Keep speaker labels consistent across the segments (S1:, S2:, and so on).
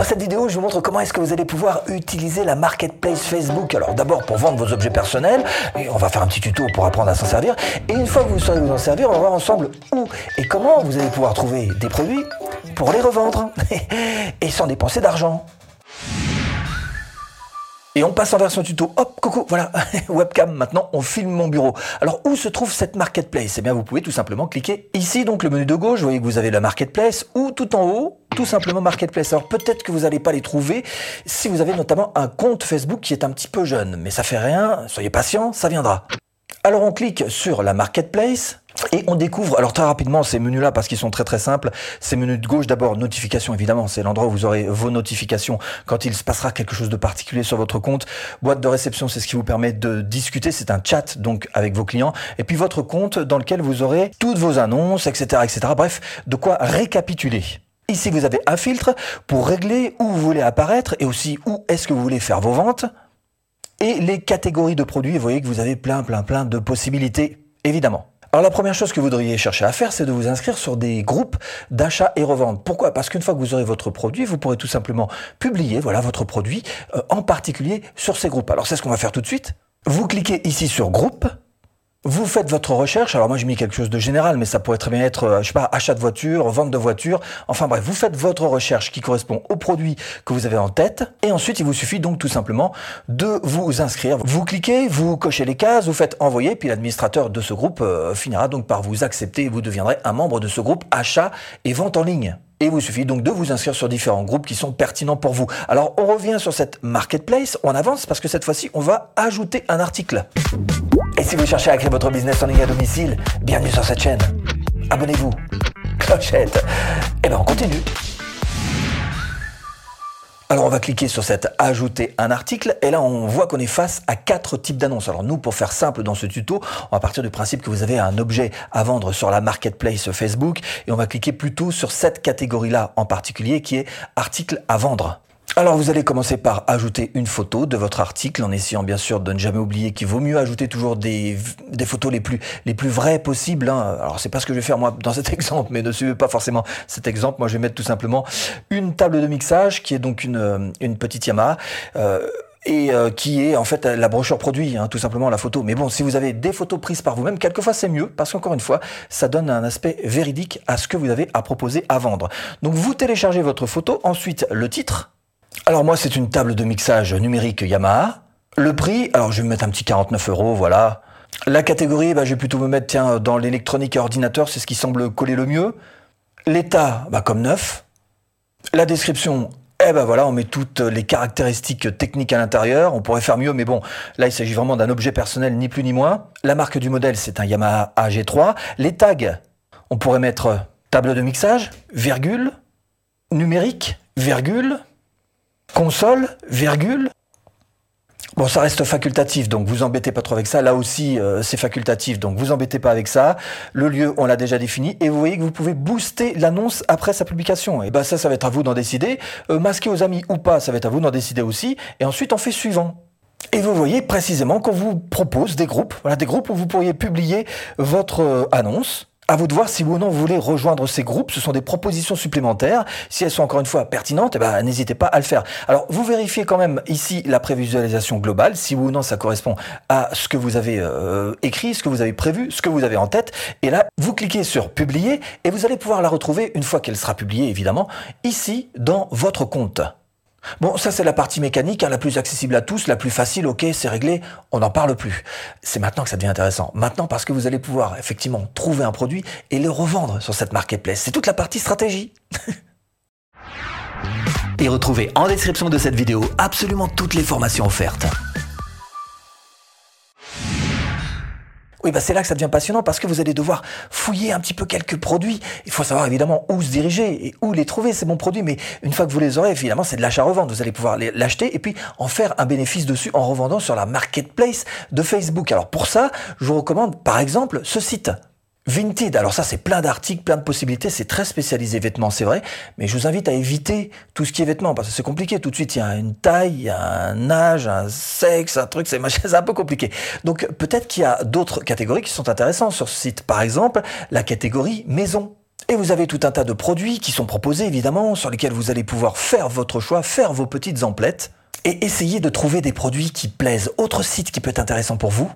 S1: Dans cette vidéo, je vous montre comment est-ce que vous allez pouvoir utiliser la marketplace Facebook. Alors d'abord pour vendre vos objets personnels, et on va faire un petit tuto pour apprendre à s'en servir. Et une fois que vous saurez vous en servir, on va voir ensemble où et comment vous allez pouvoir trouver des produits pour les revendre et sans dépenser d'argent. Et on passe en version tuto. Hop, coucou, voilà, webcam. Maintenant, on filme mon bureau. Alors, où se trouve cette marketplace? Eh bien, vous pouvez tout simplement cliquer ici, donc le menu de gauche. Vous voyez que vous avez la marketplace ou tout en haut, tout simplement marketplace. Alors, peut-être que vous n'allez pas les trouver si vous avez notamment un compte Facebook qui est un petit peu jeune. Mais ça fait rien. Soyez patient, ça viendra. Alors, on clique sur la marketplace. Et on découvre, alors très rapidement, ces menus-là, parce qu'ils sont très très simples, ces menus de gauche, d'abord, notification, évidemment, c'est l'endroit où vous aurez vos notifications quand il se passera quelque chose de particulier sur votre compte. Boîte de réception, c'est ce qui vous permet de discuter, c'est un chat, donc, avec vos clients. Et puis votre compte dans lequel vous aurez toutes vos annonces, etc., etc. Bref, de quoi récapituler. Ici, vous avez un filtre pour régler où vous voulez apparaître et aussi où est-ce que vous voulez faire vos ventes. Et les catégories de produits, vous voyez que vous avez plein, plein, plein de possibilités, évidemment. Alors la première chose que vous devriez chercher à faire, c'est de vous inscrire sur des groupes d'achat et revente. Pourquoi? Parce qu'une fois que vous aurez votre produit, vous pourrez tout simplement publier voilà votre produit euh, en particulier sur ces groupes. Alors c'est ce qu'on va faire tout de suite. Vous cliquez ici sur groupe vous faites votre recherche. Alors moi j'ai mis quelque chose de général, mais ça pourrait très bien être, euh, je sais pas, achat de voiture, vente de voiture. Enfin bref, vous faites votre recherche qui correspond au produit que vous avez en tête. Et ensuite, il vous suffit donc tout simplement de vous inscrire. Vous cliquez, vous cochez les cases, vous faites envoyer, puis l'administrateur de ce groupe euh, finira donc par vous accepter et vous deviendrez un membre de ce groupe achat et vente en ligne. Et il vous suffit donc de vous inscrire sur différents groupes qui sont pertinents pour vous. Alors on revient sur cette marketplace, on avance parce que cette fois-ci on va ajouter un article. Et si vous cherchez à créer votre business en ligne à domicile, bienvenue sur cette chaîne. Abonnez-vous. Clochette. Et eh ben on continue. Alors on va cliquer sur cette ajouter un article et là on voit qu'on est face à quatre types d'annonces. Alors nous pour faire simple dans ce tuto, on va partir du principe que vous avez un objet à vendre sur la marketplace Facebook et on va cliquer plutôt sur cette catégorie là en particulier qui est article à vendre. Alors vous allez commencer par ajouter une photo de votre article en essayant bien sûr de ne jamais oublier qu'il vaut mieux ajouter toujours des, photos les plus, les plus vraies possibles. Hein. Alors c'est pas ce que je vais faire moi dans cet exemple, mais ne suivez pas forcément cet exemple. Moi je vais mettre tout simplement une table de mixage qui est donc une, euh, une petite Yamaha. Euh, et euh, qui est en fait la brochure produit, hein, tout simplement la photo. Mais bon, si vous avez des photos prises par vous-même, quelquefois c'est mieux, parce qu'encore une fois, ça donne un aspect véridique à ce que vous avez à proposer à vendre. Donc vous téléchargez votre photo, ensuite le titre, alors moi, c'est une table de mixage numérique Yamaha. Le prix, alors je vais me mettre un petit 49 euros, voilà. La catégorie, bah, je vais plutôt me mettre dans l'électronique et ordinateur, c'est ce qui semble coller le mieux. L'état, bah, comme neuf. La description, eh ben voilà, on met toutes les caractéristiques techniques à l'intérieur. On pourrait faire mieux, mais bon, là il s'agit vraiment d'un objet personnel, ni plus ni moins. La marque du modèle, c'est un Yamaha AG3. Les tags, on pourrait mettre table de mixage, virgule, numérique, virgule, Console, virgule. Bon, ça reste facultatif, donc vous embêtez pas trop avec ça. Là aussi, euh, c'est facultatif, donc vous embêtez pas avec ça. Le lieu, on l'a déjà défini, et vous voyez que vous pouvez booster l'annonce après sa publication. Et ben ça, ça va être à vous d'en décider. Euh, masquer aux amis ou pas, ça va être à vous d'en décider aussi. Et ensuite, on fait suivant. Et vous voyez précisément qu'on vous propose des groupes, voilà, des groupes où vous pourriez publier votre euh, annonce à vous de voir si vous ou non vous voulez rejoindre ces groupes. Ce sont des propositions supplémentaires. Si elles sont encore une fois pertinentes, eh ben, n'hésitez pas à le faire. Alors, vous vérifiez quand même ici la prévisualisation globale, si vous ou non ça correspond à ce que vous avez euh, écrit, ce que vous avez prévu, ce que vous avez en tête. Et là, vous cliquez sur publier et vous allez pouvoir la retrouver une fois qu'elle sera publiée, évidemment, ici dans votre compte. Bon, ça c'est la partie mécanique, hein, la plus accessible à tous, la plus facile, ok, c'est réglé, on n'en parle plus. C'est maintenant que ça devient intéressant. Maintenant parce que vous allez pouvoir effectivement trouver un produit et le revendre sur cette marketplace. C'est toute la partie stratégie.
S2: et retrouvez en description de cette vidéo absolument toutes les formations offertes.
S1: Oui, bah c'est là que ça devient passionnant parce que vous allez devoir fouiller un petit peu quelques produits. Il faut savoir évidemment où se diriger et où les trouver, ces bons produits. Mais une fois que vous les aurez, finalement, c'est de l'achat-revente. Vous allez pouvoir l'acheter et puis en faire un bénéfice dessus en revendant sur la marketplace de Facebook. Alors pour ça, je vous recommande par exemple ce site Vinted, alors ça c'est plein d'articles, plein de possibilités, c'est très spécialisé vêtements, c'est vrai, mais je vous invite à éviter tout ce qui est vêtements, parce que c'est compliqué, tout de suite il y a une taille, il y a un âge, un sexe, un truc, c'est un peu compliqué. Donc peut-être qu'il y a d'autres catégories qui sont intéressantes sur ce site, par exemple la catégorie maison. Et vous avez tout un tas de produits qui sont proposés évidemment, sur lesquels vous allez pouvoir faire votre choix, faire vos petites emplettes et essayer de trouver des produits qui plaisent. Autre site qui peut être intéressant pour vous,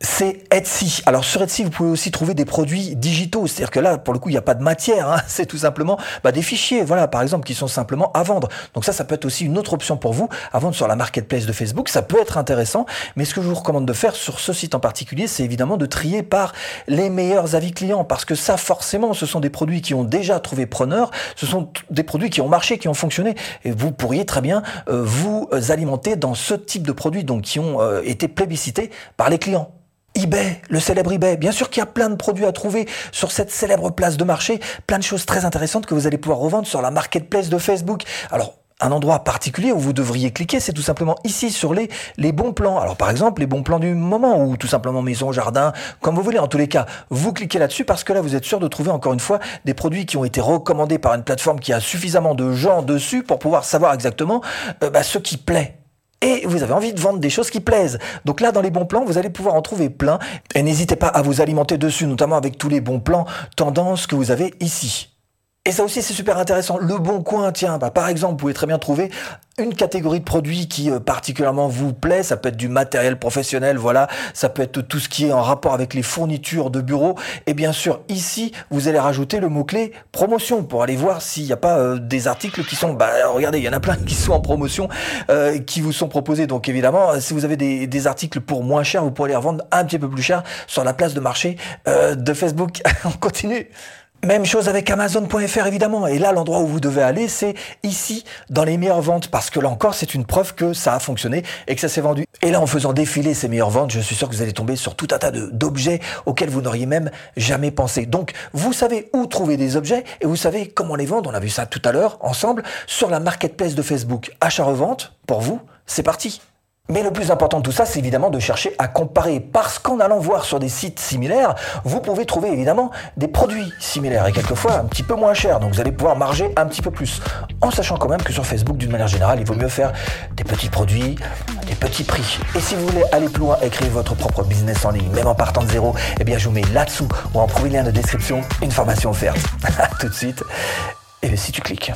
S1: c'est Etsy. Alors sur Etsy, vous pouvez aussi trouver des produits digitaux. C'est-à-dire que là, pour le coup, il n'y a pas de matière. Hein. C'est tout simplement bah, des fichiers, voilà, par exemple, qui sont simplement à vendre. Donc ça, ça peut être aussi une autre option pour vous à vendre sur la marketplace de Facebook. Ça peut être intéressant. Mais ce que je vous recommande de faire sur ce site en particulier, c'est évidemment de trier par les meilleurs avis clients. Parce que ça, forcément, ce sont des produits qui ont déjà trouvé preneur. Ce sont des produits qui ont marché, qui ont fonctionné. Et vous pourriez très bien euh, vous alimenter dans ce type de produits, donc qui ont euh, été plébiscités par les clients eBay, le célèbre eBay. Bien sûr qu'il y a plein de produits à trouver sur cette célèbre place de marché, plein de choses très intéressantes que vous allez pouvoir revendre sur la marketplace de Facebook. Alors, un endroit particulier où vous devriez cliquer, c'est tout simplement ici sur les, les bons plans. Alors par exemple, les bons plans du moment ou tout simplement maison, jardin, comme vous voulez. En tous les cas, vous cliquez là-dessus parce que là, vous êtes sûr de trouver encore une fois des produits qui ont été recommandés par une plateforme qui a suffisamment de gens dessus pour pouvoir savoir exactement euh, bah, ce qui plaît et vous avez envie de vendre des choses qui plaisent. Donc là, dans les bons plans, vous allez pouvoir en trouver plein. Et n'hésitez pas à vous alimenter dessus, notamment avec tous les bons plans tendances que vous avez ici. Et ça aussi, c'est super intéressant. Le bon coin, tiens, bah, par exemple, vous pouvez très bien trouver une catégorie de produits qui euh, particulièrement vous plaît. Ça peut être du matériel professionnel, voilà. Ça peut être tout ce qui est en rapport avec les fournitures de bureau. Et bien sûr, ici, vous allez rajouter le mot-clé promotion pour aller voir s'il n'y a pas euh, des articles qui sont, bah, regardez, il y en a plein qui sont en promotion, euh, qui vous sont proposés. Donc évidemment, si vous avez des, des, articles pour moins cher, vous pourrez les revendre un petit peu plus cher sur la place de marché de Facebook. On continue. Même chose avec Amazon.fr évidemment. Et là, l'endroit où vous devez aller, c'est ici, dans les meilleures ventes, parce que là encore, c'est une preuve que ça a fonctionné et que ça s'est vendu. Et là, en faisant défiler ces meilleures ventes, je suis sûr que vous allez tomber sur tout un tas d'objets auxquels vous n'auriez même jamais pensé. Donc, vous savez où trouver des objets et vous savez comment les vendre. On a vu ça tout à l'heure ensemble sur la marketplace de Facebook. Achat-revente, pour vous, c'est parti. Mais le plus important de tout ça, c'est évidemment de chercher à comparer. Parce qu'en allant voir sur des sites similaires, vous pouvez trouver évidemment des produits similaires et quelquefois un petit peu moins chers. Donc vous allez pouvoir marger un petit peu plus. En sachant quand même que sur Facebook, d'une manière générale, il vaut mieux faire des petits produits, des petits prix. Et si vous voulez aller plus loin et créer votre propre business en ligne, même en partant de zéro, eh bien je vous mets là-dessous ou en premier lien de description une formation offerte. tout de suite. Et si tu cliques.